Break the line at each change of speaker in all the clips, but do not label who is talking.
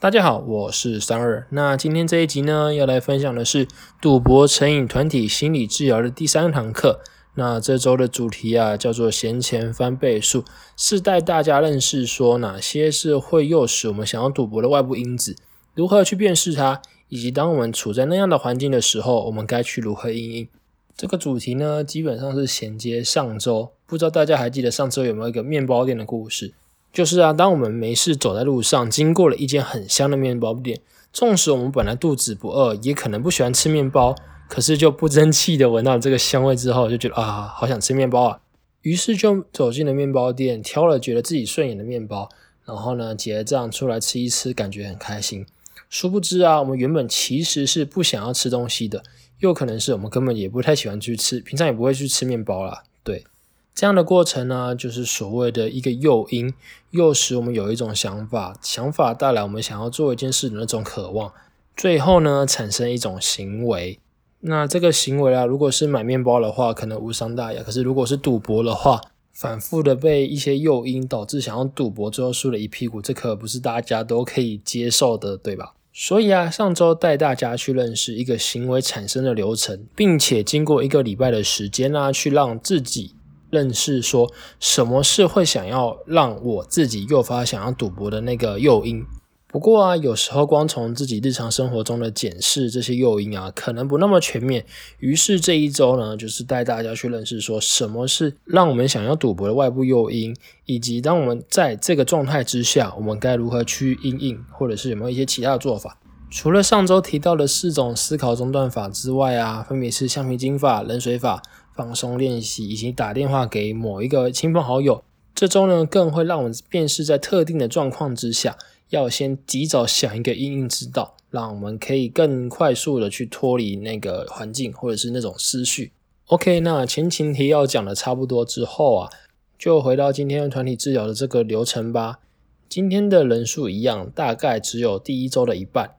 大家好，我是三二。那今天这一集呢，要来分享的是赌博成瘾团体心理治疗的第三堂课。那这周的主题啊，叫做闲钱翻倍数，是带大家认识说哪些是会诱使我们想要赌博的外部因子，如何去辨识它，以及当我们处在那样的环境的时候，我们该去如何应应。这个主题呢，基本上是衔接上周，不知道大家还记得上周有没有一个面包店的故事？就是啊，当我们没事走在路上，经过了一间很香的面包店，纵使我们本来肚子不饿，也可能不喜欢吃面包，可是就不争气的闻到这个香味之后，就觉得啊，好想吃面包啊，于是就走进了面包店，挑了觉得自己顺眼的面包，然后呢结账出来吃一吃，感觉很开心。殊不知啊，我们原本其实是不想要吃东西的，又可能是我们根本也不太喜欢去吃，平常也不会去吃面包啦，对。这样的过程呢，就是所谓的一个诱因，诱使我们有一种想法，想法带来我们想要做一件事的那种渴望，最后呢产生一种行为。那这个行为啊，如果是买面包的话，可能无伤大雅；可是如果是赌博的话，反复的被一些诱因导致想要赌博，最后输了一屁股，这可不是大家都可以接受的，对吧？所以啊，上周带大家去认识一个行为产生的流程，并且经过一个礼拜的时间啊，去让自己。认识说什么是会想要让我自己诱发想要赌博的那个诱因。不过啊，有时候光从自己日常生活中的检视这些诱因啊，可能不那么全面。于是这一周呢，就是带大家去认识说什么是让我们想要赌博的外部诱因，以及当我们在这个状态之下，我们该如何去应应，或者是有没有一些其他的做法。除了上周提到的四种思考中断法之外啊，分别是橡皮筋法、冷水法。放松练习，以及打电话给某一个亲朋好友。这周呢，更会让我们辨识在特定的状况之下，要先及早想一个应应之道，让我们可以更快速的去脱离那个环境或者是那种思绪。OK，那前情提要讲的差不多之后啊，就回到今天团体治疗的这个流程吧。今天的人数一样，大概只有第一周的一半。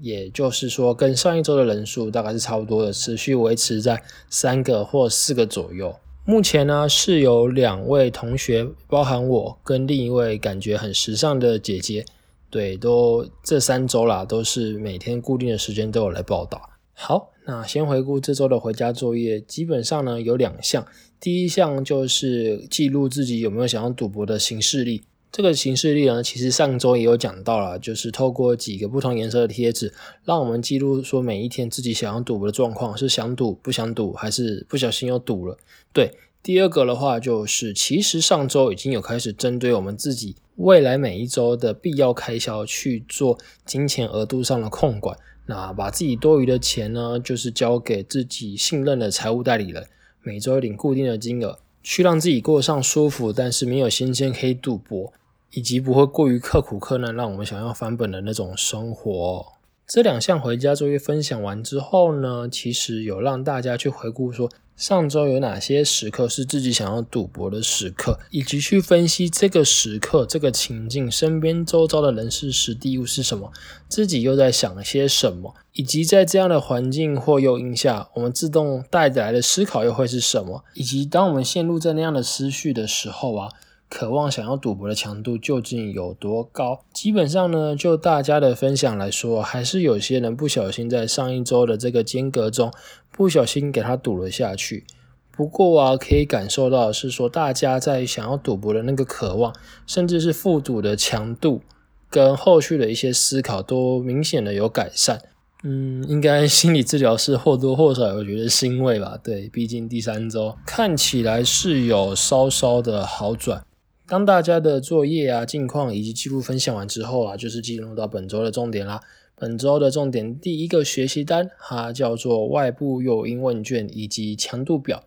也就是说，跟上一周的人数大概是差不多的，持续维持在三个或四个左右。目前呢，是有两位同学，包含我跟另一位感觉很时尚的姐姐，对，都这三周啦，都是每天固定的时间都有来报道。好，那先回顾这周的回家作业，基本上呢有两项，第一项就是记录自己有没有想要赌博的形式力。这个形式力呢，其实上周也有讲到了，就是透过几个不同颜色的贴纸，让我们记录说每一天自己想要赌博的状况，是想赌不想赌，还是不小心又赌了。对，第二个的话就是，其实上周已经有开始针对我们自己未来每一周的必要开销去做金钱额度上的控管，那把自己多余的钱呢，就是交给自己信任的财务代理人，每周领固定的金额，去让自己过上舒服，但是没有新鲜可以赌博。以及不会过于刻苦克难，让我们想要翻本的那种生活。这两项回家作业分享完之后呢，其实有让大家去回顾说，上周有哪些时刻是自己想要赌博的时刻，以及去分析这个时刻、这个情境身边周遭的人事时地物是什么，自己又在想些什么，以及在这样的环境或诱因下，我们自动带来的思考又会是什么，以及当我们陷入在那样的思绪的时候啊。渴望想要赌博的强度究竟有多高？基本上呢，就大家的分享来说，还是有些人不小心在上一周的这个间隔中，不小心给他赌了下去。不过啊，可以感受到是说，大家在想要赌博的那个渴望，甚至是复赌的强度，跟后续的一些思考都明显的有改善。嗯，应该心理治疗师或多或少有觉得欣慰吧？对，毕竟第三周看起来是有稍稍的好转。当大家的作业啊、近况以及记录分享完之后啊，就是进入到本周的重点啦。本周的重点第一个学习单，它叫做外部诱因问卷以及强度表。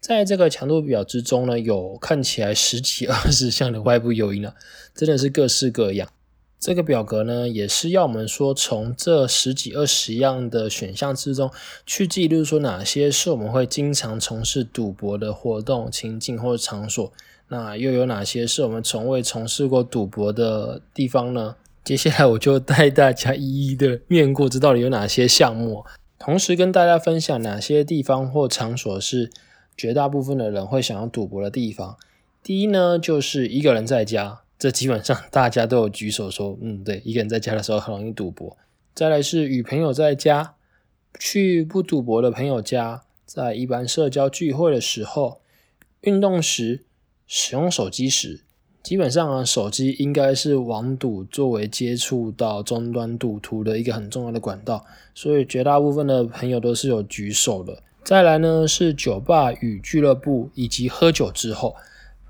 在这个强度表之中呢，有看起来十几二十项的外部诱因啊，真的是各式各样。这个表格呢，也是要我们说从这十几二十样的选项之中去记录说哪些是我们会经常从事赌博的活动情境或场所。那又有哪些是我们从未从事过赌博的地方呢？接下来我就带大家一一的面过，这到底有哪些项目，同时跟大家分享哪些地方或场所是绝大部分的人会想要赌博的地方。第一呢，就是一个人在家，这基本上大家都有举手说，嗯，对，一个人在家的时候很容易赌博。再来是与朋友在家，去不赌博的朋友家，在一般社交聚会的时候，运动时，使用手机时。基本上啊，手机应该是网赌作为接触到终端赌徒的一个很重要的管道，所以绝大部分的朋友都是有举手的。再来呢是酒吧与俱乐部以及喝酒之后，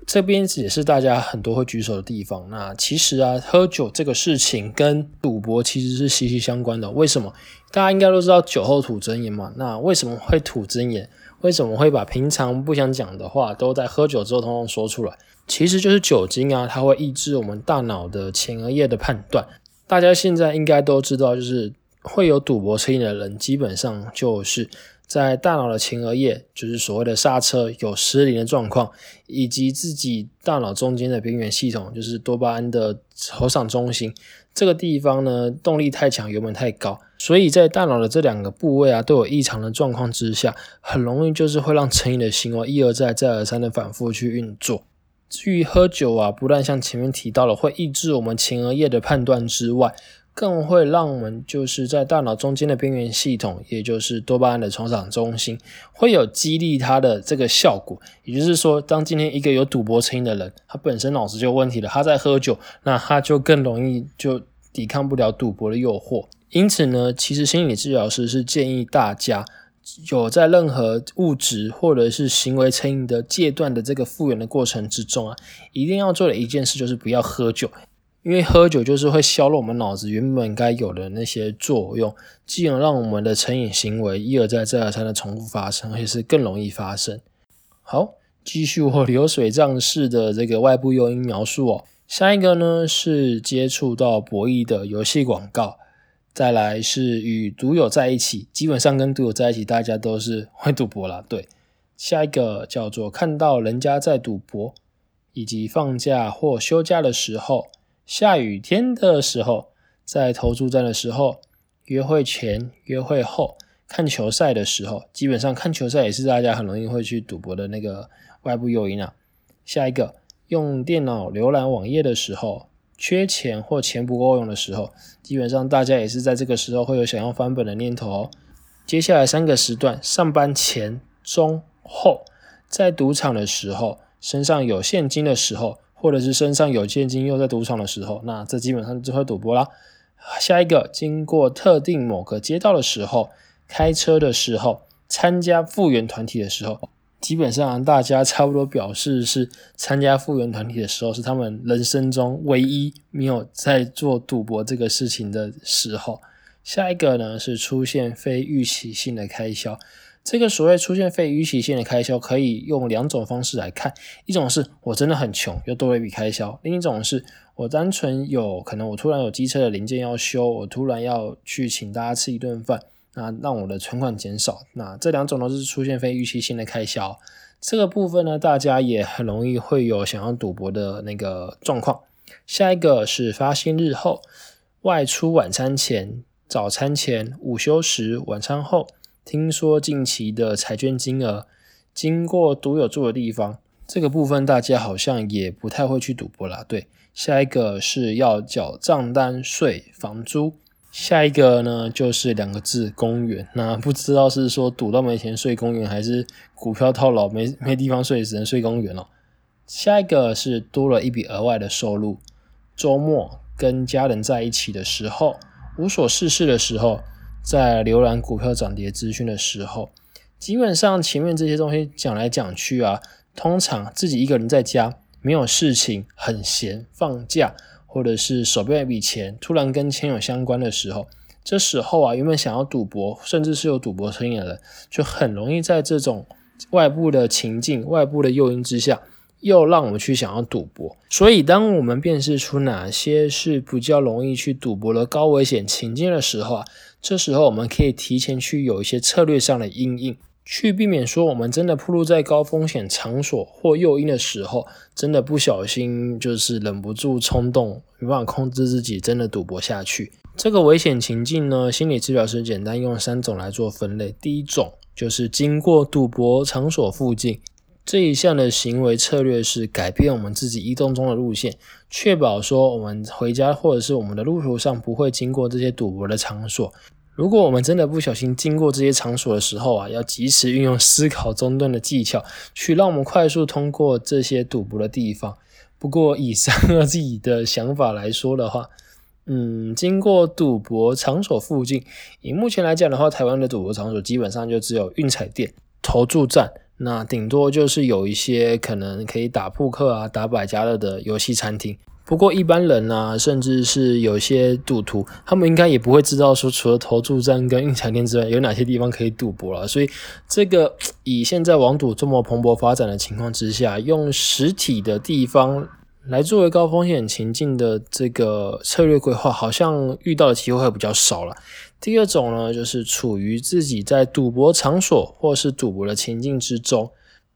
这边也是大家很多会举手的地方。那其实啊，喝酒这个事情跟赌博其实是息息相关的。为什么？大家应该都知道酒后吐真言嘛。那为什么会吐真言？为什么会把平常不想讲的话都在喝酒之后通通说出来？其实就是酒精啊，它会抑制我们大脑的前额叶的判断。大家现在应该都知道，就是会有赌博成瘾的人，基本上就是在大脑的前额叶，就是所谓的刹车有失灵的状况，以及自己大脑中间的边缘系统，就是多巴胺的头赏中心这个地方呢，动力太强，油门太高，所以在大脑的这两个部位啊都有异常的状况之下，很容易就是会让成瘾的行为一而再、再而三的反复去运作。至于喝酒啊，不但像前面提到了会抑制我们前额叶的判断之外，更会让我们就是在大脑中间的边缘系统，也就是多巴胺的成长中心，会有激励它的这个效果。也就是说，当今天一个有赌博成瘾的人，他本身脑子就有问题了，他在喝酒，那他就更容易就抵抗不了赌博的诱惑。因此呢，其实心理治疗师是建议大家。有在任何物质或者是行为成瘾的阶段的这个复原的过程之中啊，一定要做的一件事就是不要喝酒，因为喝酒就是会削弱我们脑子原本该有的那些作用，进而让我们的成瘾行为一而再再而三的重复发生，而且是更容易发生。好，继续我流水账式的这个外部诱因描述哦。下一个呢是接触到博弈的游戏广告。再来是与赌友在一起，基本上跟赌友在一起，大家都是会赌博啦。对，下一个叫做看到人家在赌博，以及放假或休假的时候，下雨天的时候，在投注站的时候，约会前、约会后，看球赛的时候，基本上看球赛也是大家很容易会去赌博的那个外部诱因啊。下一个用电脑浏览网页的时候。缺钱或钱不够用的时候，基本上大家也是在这个时候会有想要翻本的念头哦。接下来三个时段：上班前、中、后，在赌场的时候，身上有现金的时候，或者是身上有现金又在赌场的时候，那这基本上就会赌博啦。下一个，经过特定某个街道的时候，开车的时候，参加复原团体的时候。基本上，大家差不多表示是参加复原团体的时候，是他们人生中唯一没有在做赌博这个事情的时候。下一个呢是出现非预期性的开销。这个所谓出现非预期性的开销，可以用两种方式来看：一种是我真的很穷，又多了一笔开销；另一种是我单纯有可能我突然有机车的零件要修，我突然要去请大家吃一顿饭。那让我的存款减少，那这两种都是出现非预期性的开销。这个部分呢，大家也很容易会有想要赌博的那个状况。下一个是发薪日后、外出晚餐前、早餐前、午休时、晚餐后，听说近期的彩券金额经过赌友住的地方，这个部分大家好像也不太会去赌博啦。对，下一个是要缴账单、税、房租。下一个呢，就是两个字公园。那不知道是说赌到没钱睡公园，还是股票套牢没没地方睡，只能睡公园了。下一个是多了一笔额外的收入。周末跟家人在一起的时候，无所事事的时候，在浏览股票涨跌资讯的时候，基本上前面这些东西讲来讲去啊，通常自己一个人在家没有事情，很闲，放假。或者是手边一笔钱突然跟钱有相关的时候，这时候啊，原本想要赌博，甚至是有赌博生意的人，就很容易在这种外部的情境、外部的诱因之下，又让我们去想要赌博。所以，当我们辨识出哪些是比较容易去赌博的高危险情境的时候啊，这时候我们可以提前去有一些策略上的阴影。去避免说我们真的暴露在高风险场所或诱因的时候，真的不小心就是忍不住冲动，没办法控制自己，真的赌博下去。这个危险情境呢，心理治疗师简单用三种来做分类。第一种就是经过赌博场所附近，这一项的行为策略是改变我们自己移动中的路线，确保说我们回家或者是我们的路途上不会经过这些赌博的场所。如果我们真的不小心经过这些场所的时候啊，要及时运用思考中断的技巧，去让我们快速通过这些赌博的地方。不过以上自己的想法来说的话，嗯，经过赌博场所附近，以目前来讲的话，台湾的赌博场所基本上就只有运彩店、投注站，那顶多就是有一些可能可以打扑克啊、打百家乐的游戏餐厅。不过一般人呢，甚至是有些赌徒，他们应该也不会知道说，除了投注站跟运彩店之外，有哪些地方可以赌博了。所以，这个以现在网赌这么蓬勃发展的情况之下，用实体的地方来作为高风险情境的这个策略规划，好像遇到的机会会比较少了。第二种呢，就是处于自己在赌博场所或是赌博的情境之中，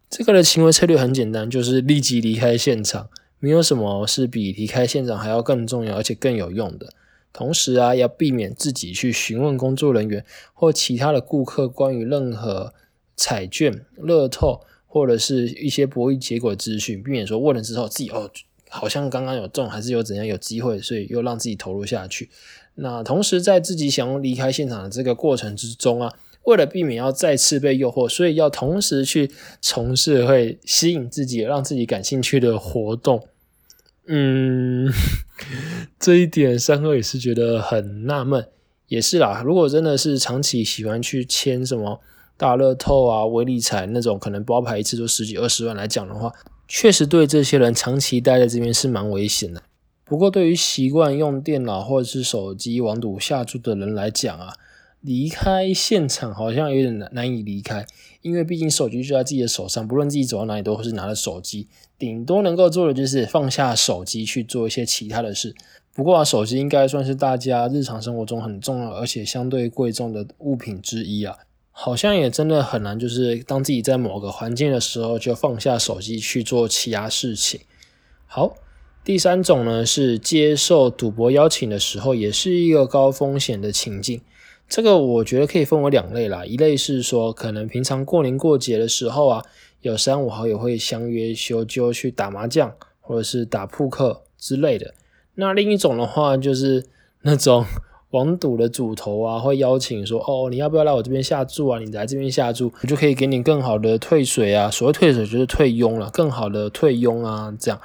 这个的行为策略很简单，就是立即离开现场。没有什么是比离开现场还要更重要，而且更有用的。同时啊，要避免自己去询问工作人员或其他的顾客关于任何彩券、乐透或者是一些博弈结果资讯，避免说问了之后自己哦，好像刚刚有中，还是有怎样有机会，所以又让自己投入下去。那同时在自己想要离开现场的这个过程之中啊，为了避免要再次被诱惑，所以要同时去从事会吸引自己、让自己感兴趣的活动。嗯，这一点三哥也是觉得很纳闷，也是啦。如果真的是长期喜欢去签什么大乐透啊、威力彩那种，可能包牌一次就十几二十万来讲的话，确实对这些人长期待在这边是蛮危险的。不过对于习惯用电脑或者是手机网赌下注的人来讲啊，离开现场好像有点难难以离开，因为毕竟手机就在自己的手上，不论自己走到哪里都会是拿着手机。顶多能够做的就是放下手机去做一些其他的事。不过，手机应该算是大家日常生活中很重要而且相对贵重的物品之一啊。好像也真的很难，就是当自己在某个环境的时候，就放下手机去做其他事情。好，第三种呢是接受赌博邀请的时候，也是一个高风险的情境。这个我觉得可以分为两类啦，一类是说可能平常过年过节的时候啊。有三五好友会相约休就去打麻将，或者是打扑克之类的。那另一种的话，就是那种网赌的主头啊，会邀请说：“哦，你要不要来我这边下注啊？你来这边下注，我就可以给你更好的退水啊。所谓退水就是退佣了，更好的退佣啊，这样。”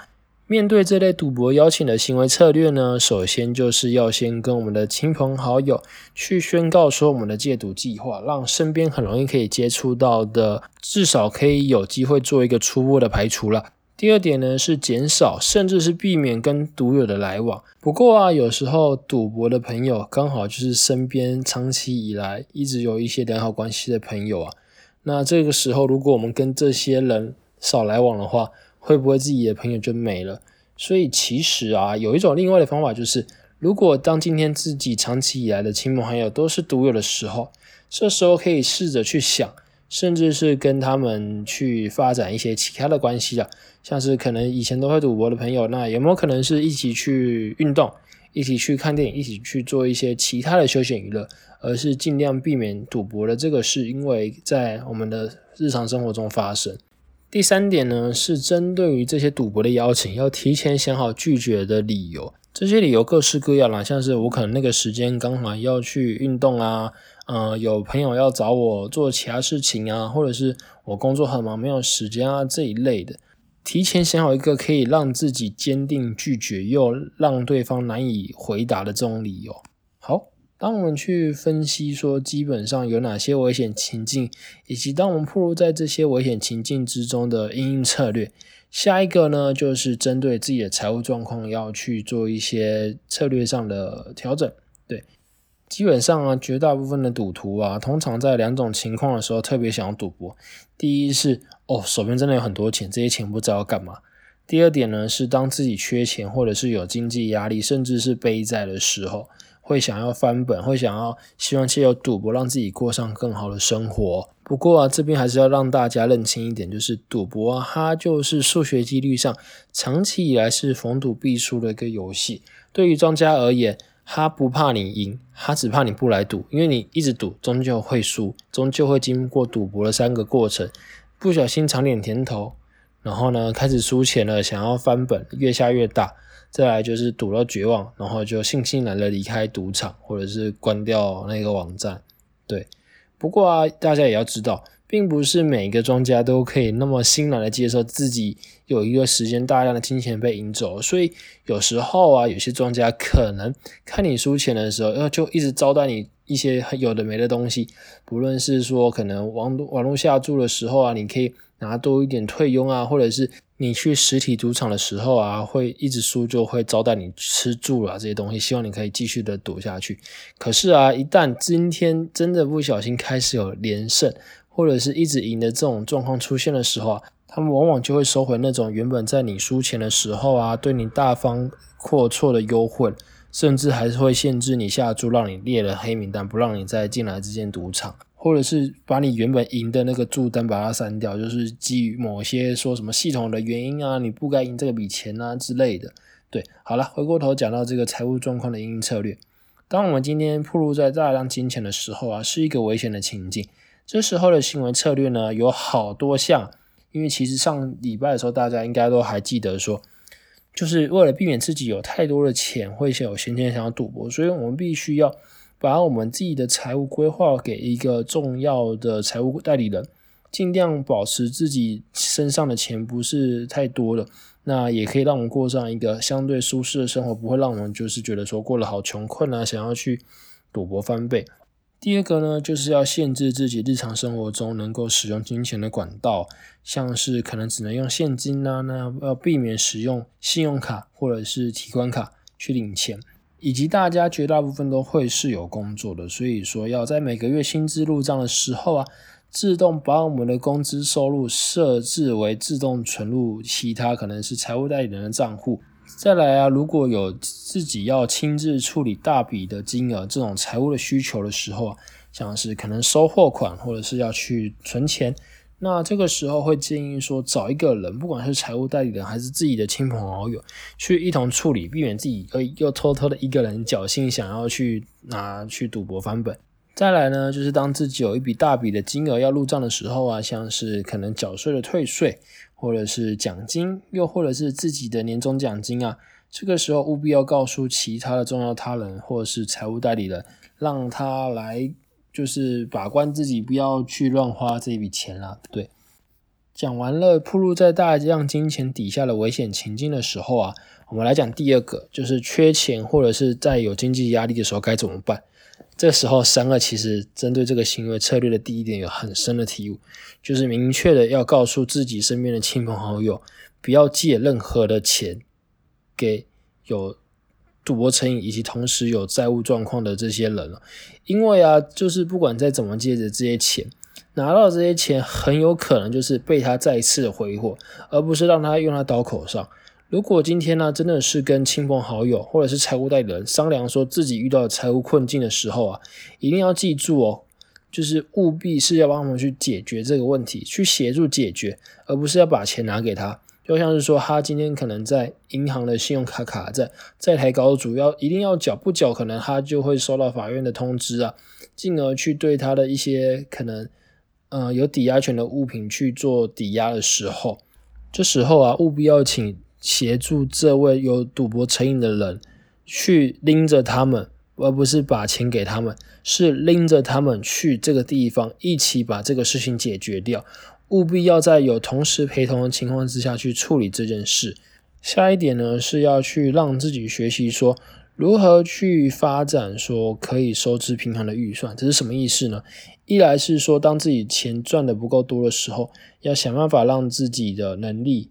面对这类赌博邀请的行为策略呢，首先就是要先跟我们的亲朋好友去宣告说我们的戒赌计划，让身边很容易可以接触到的，至少可以有机会做一个初步的排除了。第二点呢是减少甚至是避免跟赌友的来往。不过啊，有时候赌博的朋友刚好就是身边长期以来一直有一些良好关系的朋友啊，那这个时候如果我们跟这些人少来往的话，会不会自己的朋友就没了？所以其实啊，有一种另外的方法，就是如果当今天自己长期以来的亲朋好友都是赌友的时候，这时候可以试着去想，甚至是跟他们去发展一些其他的关系啊，像是可能以前都会赌博的朋友，那有没有可能是一起去运动，一起去看电影，一起去做一些其他的休闲娱乐，而是尽量避免赌博的这个事，因为在我们的日常生活中发生。第三点呢，是针对于这些赌博的邀请，要提前想好拒绝的理由。这些理由各式各样啦，像是我可能那个时间刚好要去运动啊，呃，有朋友要找我做其他事情啊，或者是我工作很忙没有时间啊这一类的，提前想好一个可以让自己坚定拒绝又让对方难以回答的这种理由。好。当我们去分析说基本上有哪些危险情境，以及当我们暴露在这些危险情境之中的应应策略，下一个呢就是针对自己的财务状况要去做一些策略上的调整。对，基本上啊，绝大部分的赌徒啊，通常在两种情况的时候特别想要赌博。第一是哦，手边真的有很多钱，这些钱不知道要干嘛。第二点呢是当自己缺钱或者是有经济压力，甚至是背债的时候。会想要翻本，会想要希望借由赌博让自己过上更好的生活。不过啊，这边还是要让大家认清一点，就是赌博啊，它就是数学几率上长期以来是逢赌必输的一个游戏。对于庄家而言，他不怕你赢，他只怕你不来赌，因为你一直赌，终究会输，终究会经过赌博的三个过程。不小心尝点甜头，然后呢开始输钱了，想要翻本，越下越大。再来就是赌到绝望，然后就悻悻然的离开赌场，或者是关掉那个网站。对，不过啊，大家也要知道，并不是每个庄家都可以那么欣然的接受自己有一个时间大量的金钱被赢走，所以有时候啊，有些庄家可能看你输钱的时候，呃，就一直招待你一些有的没的东西，不论是说可能网网络下注的时候啊，你可以拿多一点退佣啊，或者是。你去实体赌场的时候啊，会一直输，就会招待你吃住了这些东西，希望你可以继续的赌下去。可是啊，一旦今天真的不小心开始有连胜，或者是一直赢的这种状况出现的时候啊，他们往往就会收回那种原本在你输钱的时候啊，对你大方阔绰的优惠，甚至还是会限制你下注，让你列了黑名单，不让你再进来这间赌场。或者是把你原本赢的那个注单把它删掉，就是基于某些说什么系统的原因啊，你不该赢这笔钱啊之类的。对，好了，回过头讲到这个财务状况的应策略。当我们今天暴露在大量金钱的时候啊，是一个危险的情境。这时候的行为策略呢，有好多项。因为其实上礼拜的时候，大家应该都还记得说，就是为了避免自己有太多的钱会有闲钱想要赌博，所以我们必须要。把我们自己的财务规划给一个重要的财务代理人，尽量保持自己身上的钱不是太多的，那也可以让我们过上一个相对舒适的生活，不会让我们就是觉得说过得好穷困啊，想要去赌博翻倍。第二个呢，就是要限制自己日常生活中能够使用金钱的管道，像是可能只能用现金啊，那要避免使用信用卡或者是提款卡去领钱。以及大家绝大部分都会是有工作的，所以说要在每个月薪资入账的时候啊，自动把我们的工资收入设置为自动存入其他可能是财务代理人的账户。再来啊，如果有自己要亲自处理大笔的金额这种财务的需求的时候啊，像是可能收货款或者是要去存钱。那这个时候会建议说，找一个人，不管是财务代理人还是自己的亲朋好友，去一同处理，避免自己呃又偷偷的一个人侥幸想要去拿去赌博翻本。再来呢，就是当自己有一笔大笔的金额要入账的时候啊，像是可能缴税的退税，或者是奖金，又或者是自己的年终奖金啊，这个时候务必要告诉其他的重要他人或者是财务代理人，让他来。就是把关自己，不要去乱花这一笔钱啦。对，讲完了，铺路在大量金钱底下的危险情境的时候啊，我们来讲第二个，就是缺钱或者是在有经济压力的时候该怎么办。这时候，三二其实针对这个行为策略的第一点有很深的体悟，就是明确的要告诉自己身边的亲朋好友，不要借任何的钱给有。赌博成瘾以及同时有债务状况的这些人了，因为啊，就是不管再怎么借着这些钱，拿到这些钱很有可能就是被他再次的挥霍，而不是让他用在刀口上。如果今天呢，真的是跟亲朋好友或者是财务代理人商量说自己遇到财务困境的时候啊，一定要记住哦，就是务必是要帮他们去解决这个问题，去协助解决，而不是要把钱拿给他。就像是说，他今天可能在银行的信用卡卡在在台高主要一定要缴，不缴可能他就会收到法院的通知啊，进而去对他的一些可能，呃，有抵押权的物品去做抵押的时候，这时候啊，务必要请协助这位有赌博成瘾的人去拎着他们，而不是把钱给他们，是拎着他们去这个地方一起把这个事情解决掉。务必要在有同时陪同的情况之下去处理这件事。下一点呢，是要去让自己学习说如何去发展说可以收支平衡的预算。这是什么意思呢？一来是说，当自己钱赚的不够多的时候，要想办法让自己的能力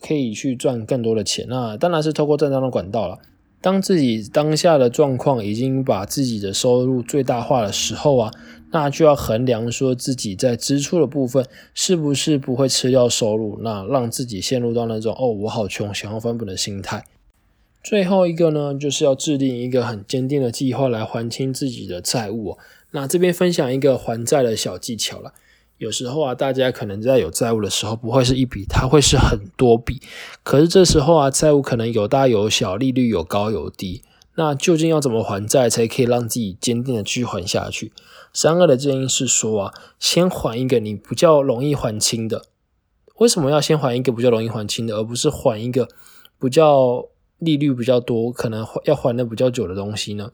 可以去赚更多的钱。那当然是透过正当的管道了。当自己当下的状况已经把自己的收入最大化的时候啊。那就要衡量说自己在支出的部分是不是不会吃掉收入，那让自己陷入到那种哦我好穷想要翻本的心态。最后一个呢，就是要制定一个很坚定的计划来还清自己的债务。那这边分享一个还债的小技巧了。有时候啊，大家可能在有债务的时候，不会是一笔，它会是很多笔。可是这时候啊，债务可能有大有小，利率有高有低。那究竟要怎么还债才可以让自己坚定的去还下去？三二的建议是说啊，先还一个你比较容易还清的。为什么要先还一个比较容易还清的，而不是还一个比较利率比较多、可能要还的比较久的东西呢？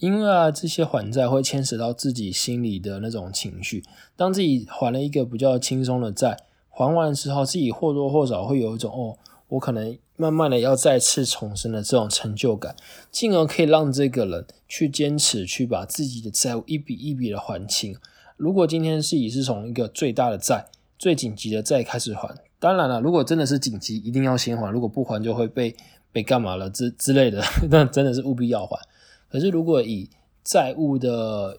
因为啊，这些还债会牵扯到自己心里的那种情绪。当自己还了一个比较轻松的债，还完之后，自己或多或少会有一种哦，我可能慢慢的要再次重生的这种成就感，进而可以让这个人去坚持去把自己的债务一笔一笔的还清。如果今天是以是从一个最大的债、最紧急的债开始还，当然了，如果真的是紧急，一定要先还，如果不还就会被被干嘛了之之类的，那真的是务必要还。可是，如果以债务的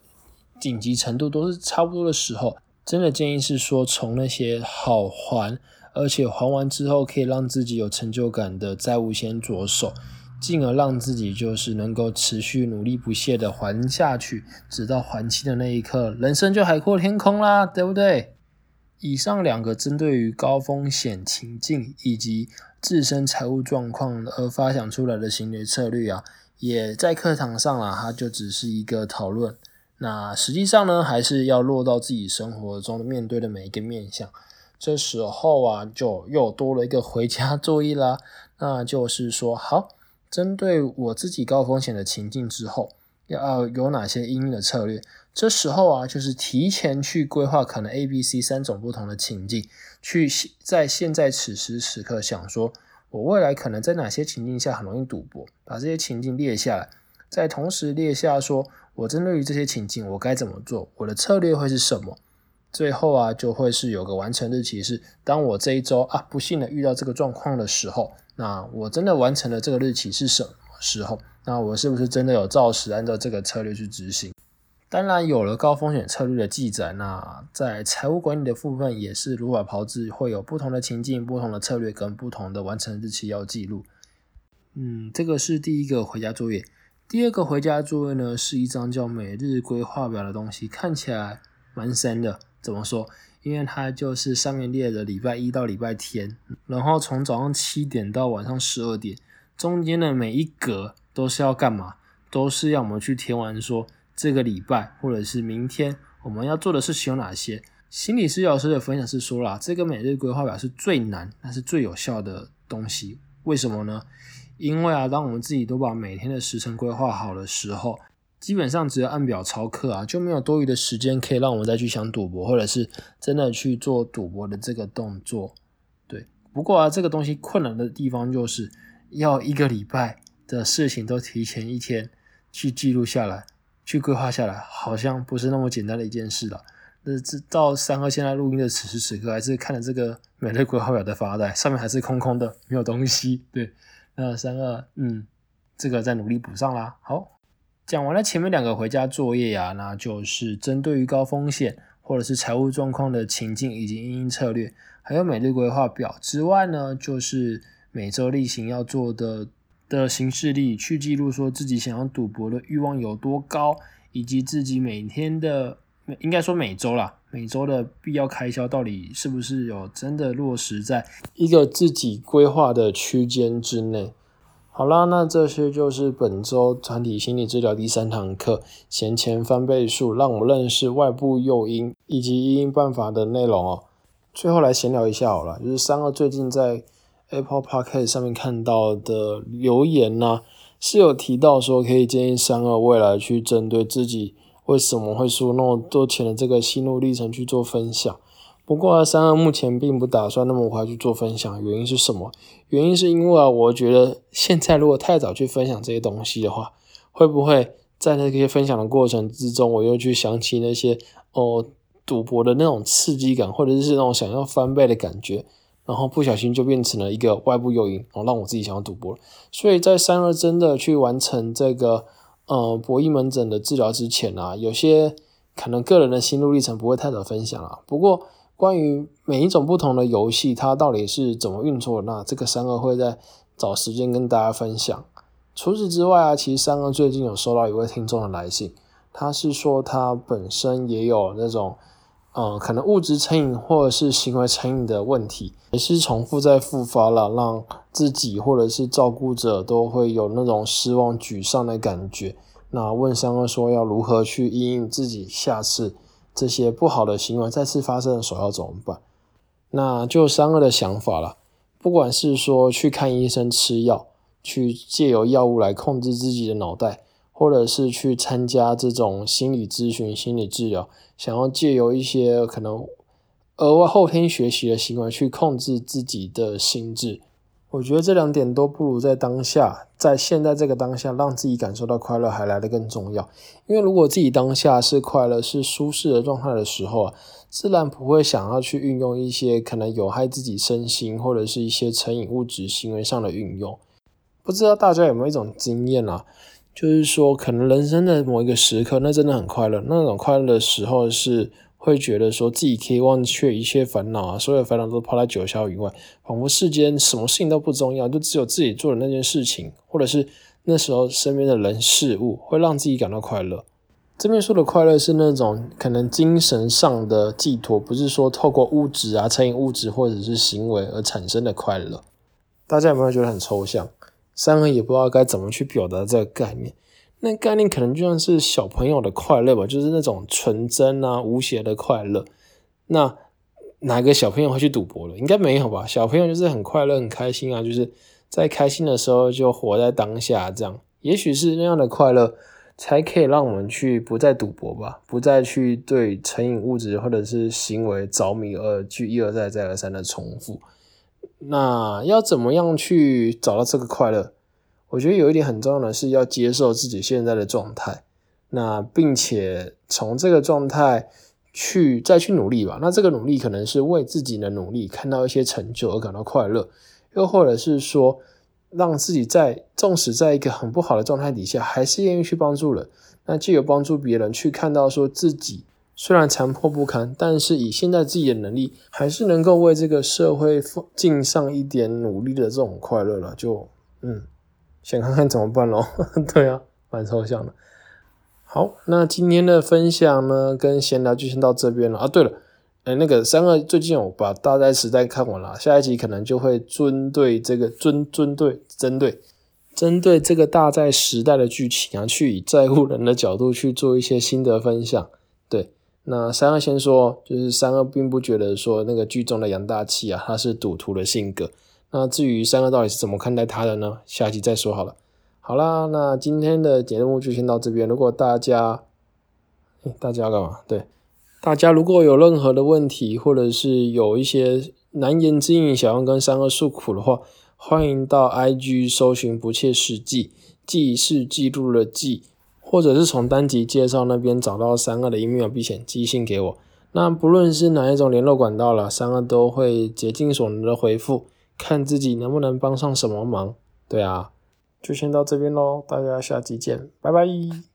紧急程度都是差不多的时候，真的建议是说，从那些好还，而且还完之后可以让自己有成就感的债务先着手，进而让自己就是能够持续努力不懈的还下去，直到还清的那一刻，人生就海阔天空啦，对不对？以上两个针对于高风险情境以及自身财务状况而发想出来的行为策略啊。也在课堂上啊，它就只是一个讨论。那实际上呢，还是要落到自己生活中面对的每一个面向。这时候啊，就又多了一个回家作业啦。那就是说，好，针对我自己高风险的情境之后，要有哪些应对的策略？这时候啊，就是提前去规划可能 A、B、C 三种不同的情境，去在现在此时此刻想说。我未来可能在哪些情境下很容易赌博？把这些情境列下来，再同时列下说，我针对于这些情境，我该怎么做？我的策略会是什么？最后啊，就会是有个完成日期，是当我这一周啊不幸的遇到这个状况的时候，那我真的完成了这个日期是什么时候？那我是不是真的有照实按照这个策略去执行？当然有了高风险策略的记载，那在财务管理的部分也是如法炮制，会有不同的情境、不同的策略跟不同的完成日期要记录。嗯，这个是第一个回家作业。第二个回家作业呢，是一张叫每日规划表的东西，看起来蛮深的。怎么说？因为它就是上面列的礼拜一到礼拜天，然后从早上七点到晚上十二点，中间的每一格都是要干嘛？都是要我们去填完说。这个礼拜或者是明天我们要做的事情有哪些？心理师老师的分享是说了，这个每日规划表是最难，但是最有效的东西。为什么呢？因为啊，当我们自己都把每天的时程规划好的时候，基本上只要按表操课啊，就没有多余的时间可以让我们再去想赌博，或者是真的去做赌博的这个动作。对，不过啊，这个东西困难的地方就是要一个礼拜的事情都提前一天去记录下来。去规划下来，好像不是那么简单的一件事了。那这到三哥现在录音的此时此刻，还是看着这个每日规划表在发呆，上面还是空空的，没有东西。对，那三二，嗯，这个再努力补上啦。好，讲完了前面两个回家作业呀，那就是针对于高风险或者是财务状况的情境以及运营策略，还有每日规划表之外呢，就是每周例行要做的。的形式力去记录说自己想要赌博的欲望有多高，以及自己每天的，应该说每周啦，每周的必要开销到底是不是有真的落实在一个自己规划的区间之内。好啦，那这些就是本周团体心理治疗第三堂课闲钱翻倍数，让我认识外部诱因以及因办法的内容哦。最后来闲聊一下好了，就是三个最近在。Apple Podcast 上面看到的留言呢，是有提到说可以建议三二未来去针对自己为什么会输那么多钱的这个心路历程去做分享。不过啊三二目前并不打算那么快去做分享，原因是什么？原因是因为啊，我觉得现在如果太早去分享这些东西的话，会不会在那些分享的过程之中，我又去想起那些哦赌博的那种刺激感，或者是那种想要翻倍的感觉？然后不小心就变成了一个外部诱因，然后让我自己想要赌博。所以在三二真的去完成这个呃博弈门诊的治疗之前啊，有些可能个人的心路历程不会太早分享啊。不过关于每一种不同的游戏，它到底是怎么运作，那这个三二会在找时间跟大家分享。除此之外啊，其实三二最近有收到一位听众的来信，他是说他本身也有那种。呃，可能物质成瘾或者是行为成瘾的问题，也是重复在复发了，让自己或者是照顾者都会有那种失望、沮丧的感觉。那问三二说要如何去应应自己下次这些不好的行为再次发生的时候要怎么办？那就三二的想法了，不管是说去看医生吃药，去借由药物来控制自己的脑袋。或者是去参加这种心理咨询、心理治疗，想要借由一些可能额外后天学习的行为去控制自己的心智，我觉得这两点都不如在当下，在现在这个当下，让自己感受到快乐还来得更重要。因为如果自己当下是快乐、是舒适的状态的时候啊，自然不会想要去运用一些可能有害自己身心或者是一些成瘾物质行为上的运用。不知道大家有没有一种经验啊？就是说，可能人生的某一个时刻，那真的很快乐。那种快乐的时候，是会觉得说自己可以忘却一切烦恼啊，所有烦恼都抛在九霄云外，仿佛世间什么事情都不重要，就只有自己做的那件事情，或者是那时候身边的人事物，会让自己感到快乐。这边说的快乐是那种可能精神上的寄托，不是说透过物质啊、成瘾物质或者是行为而产生的快乐。大家有没有觉得很抽象？三个也不知道该怎么去表达这个概念，那概念可能就像是小朋友的快乐吧，就是那种纯真啊、无邪的快乐。那哪个小朋友会去赌博了？应该没有吧？小朋友就是很快乐、很开心啊，就是在开心的时候就活在当下，这样。也许是那样的快乐，才可以让我们去不再赌博吧，不再去对成瘾物质或者是行为着迷而去一而再、再而三的重复。那要怎么样去找到这个快乐？我觉得有一点很重要的是要接受自己现在的状态，那并且从这个状态去再去努力吧。那这个努力可能是为自己的努力看到一些成就而感到快乐，又或者是说让自己在纵使在一个很不好的状态底下，还是愿意去帮助人。那既有帮助别人去看到说自己。虽然残破不堪，但是以现在自己的能力，还是能够为这个社会尽上一点努力的这种快乐了。就嗯，想看看怎么办咯。对啊，蛮抽象的。好，那今天的分享呢，跟闲聊就先到这边了啊。对了，哎，那个三个最近我把《大灾时代》看完了，下一集可能就会针对这个针针对针对针对这个《大灾时代》的剧情啊，去以在乎人的角度去做一些心得分享。那三二先说，就是三二并不觉得说那个剧中的杨大器啊，他是赌徒的性格。那至于三二到底是怎么看待他的呢？下集再说好了。好啦，那今天的节目就先到这边。如果大家，大家干嘛？对，大家如果有任何的问题，或者是有一些难言之隐想要跟三二诉苦的话，欢迎到 IG 搜寻不切实际，记是记录的记。或者是从单集介绍那边找到三二的 email 并且寄信给我，那不论是哪一种联络管道了，三二都会竭尽所能的回复，看自己能不能帮上什么忙。对啊，就先到这边喽，大家下期见，拜拜。